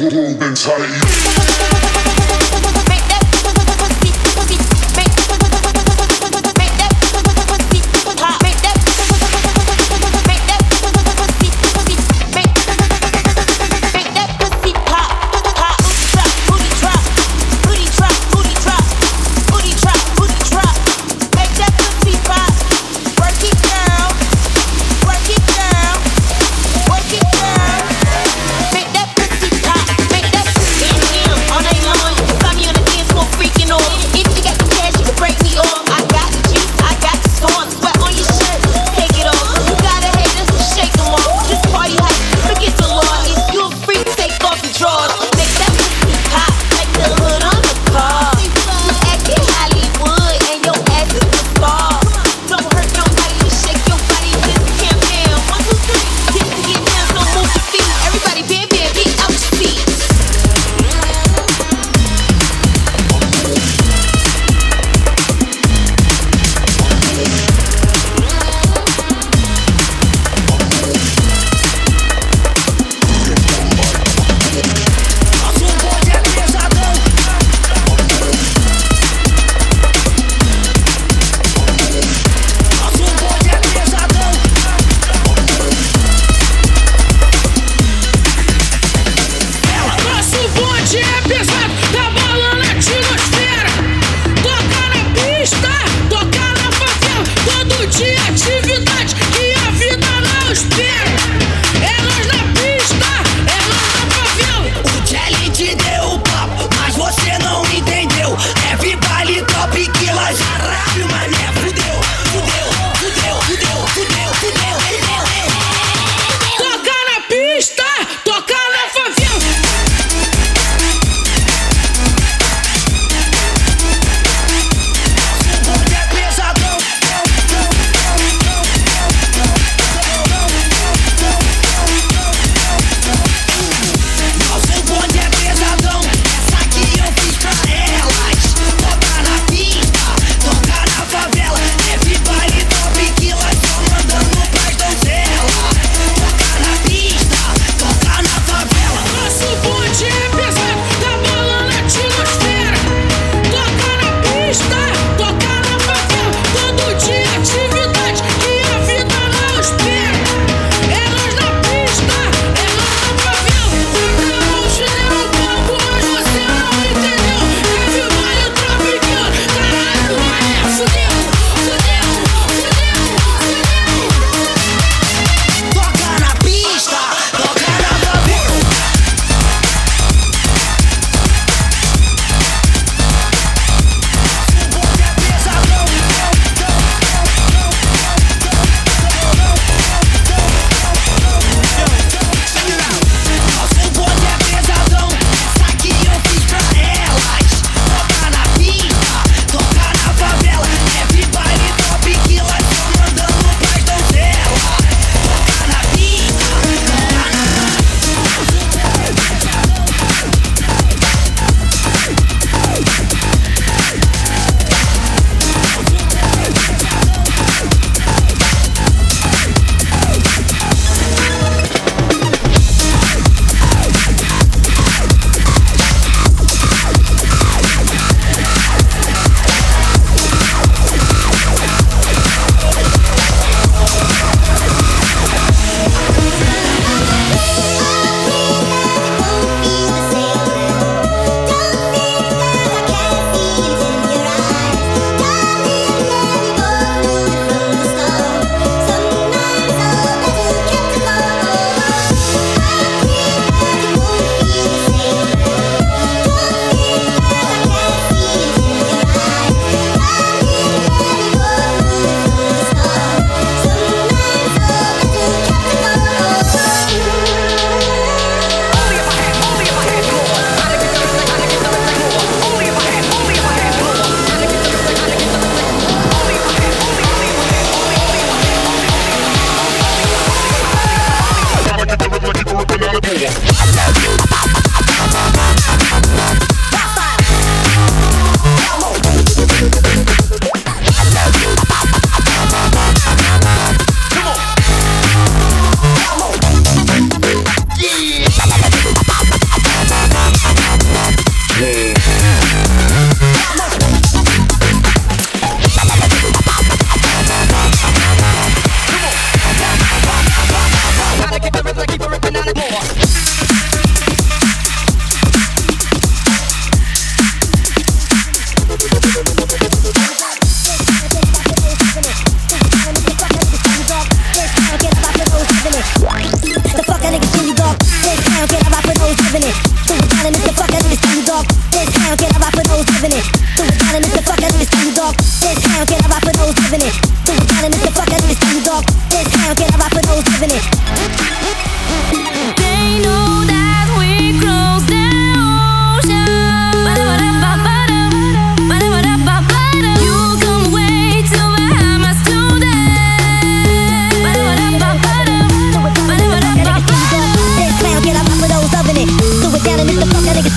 Movement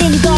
This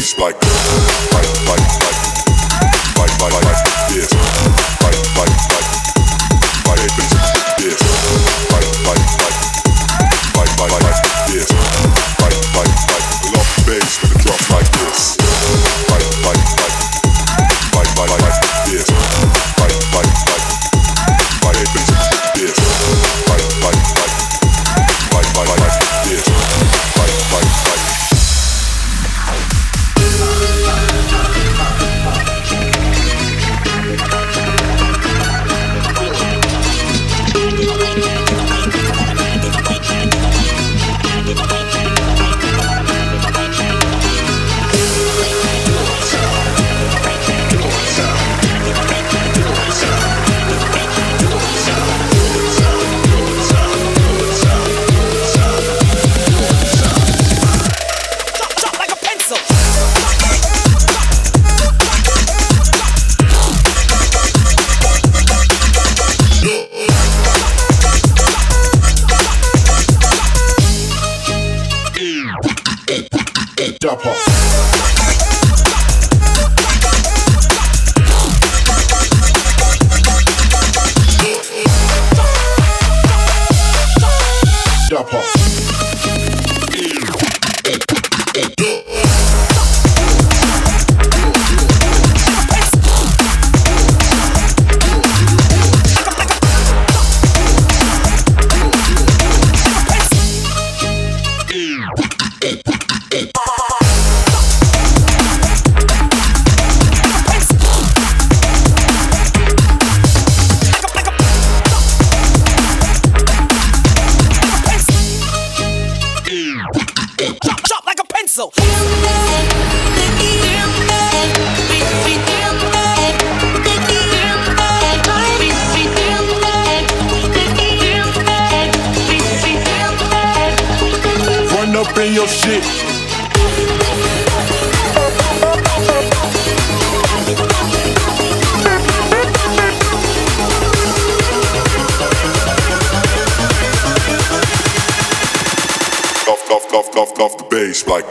bass like. So. Run up in your shit. golf, golf, golf, golf the bass like.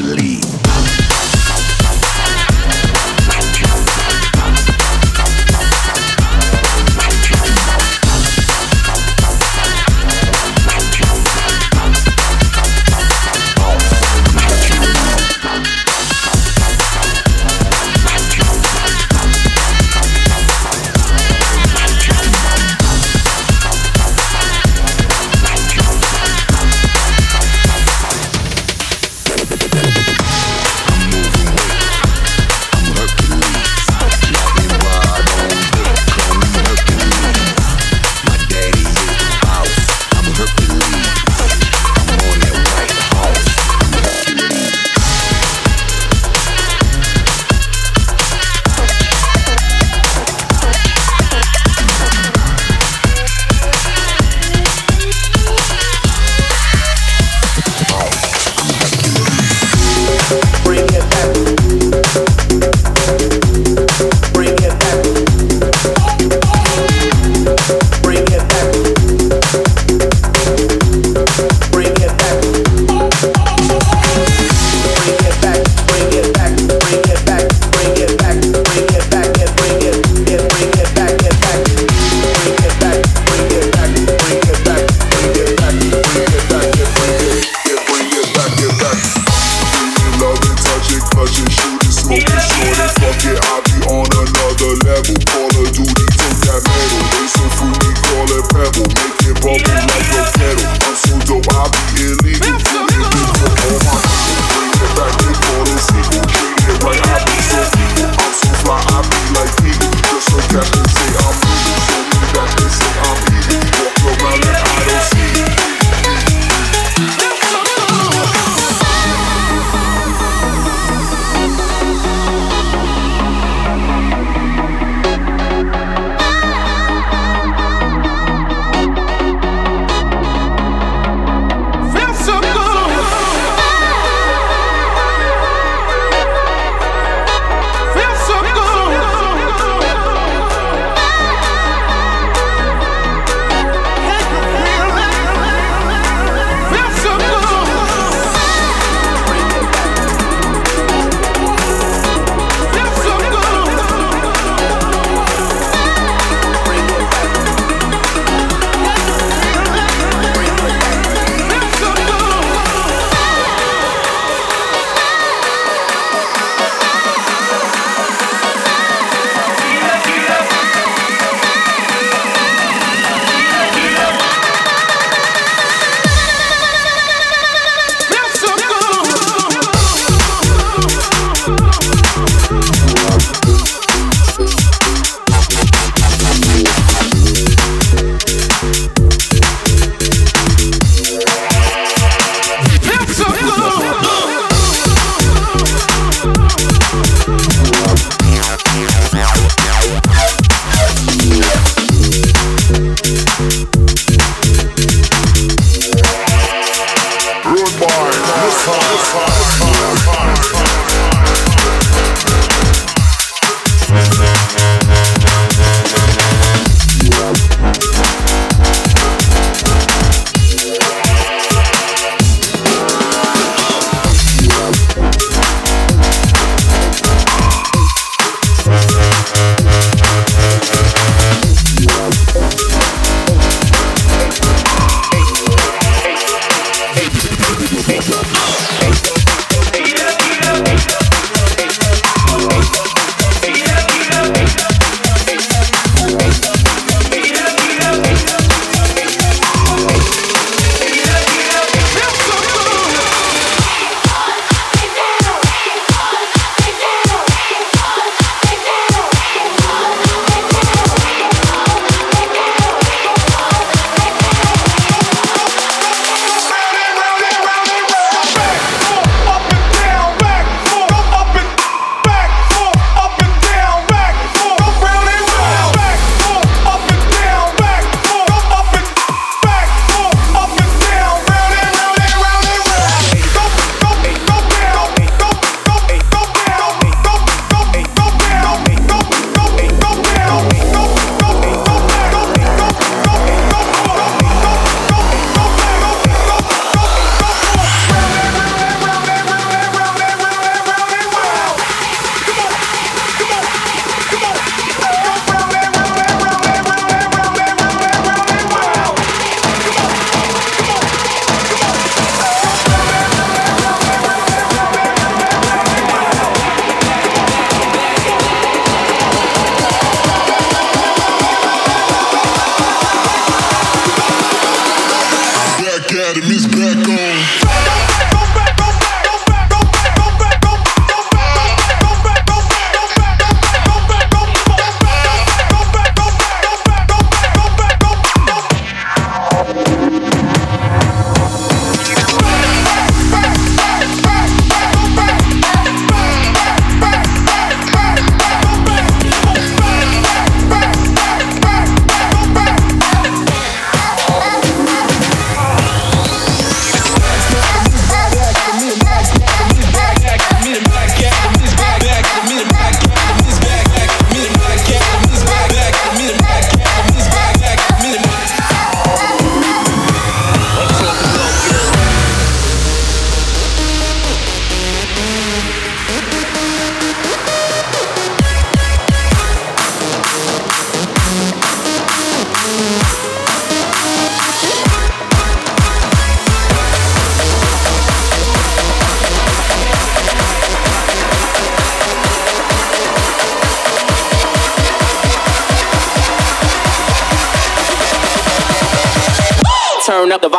I'm Hercules.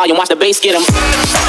Volume, watch the bass get 'em.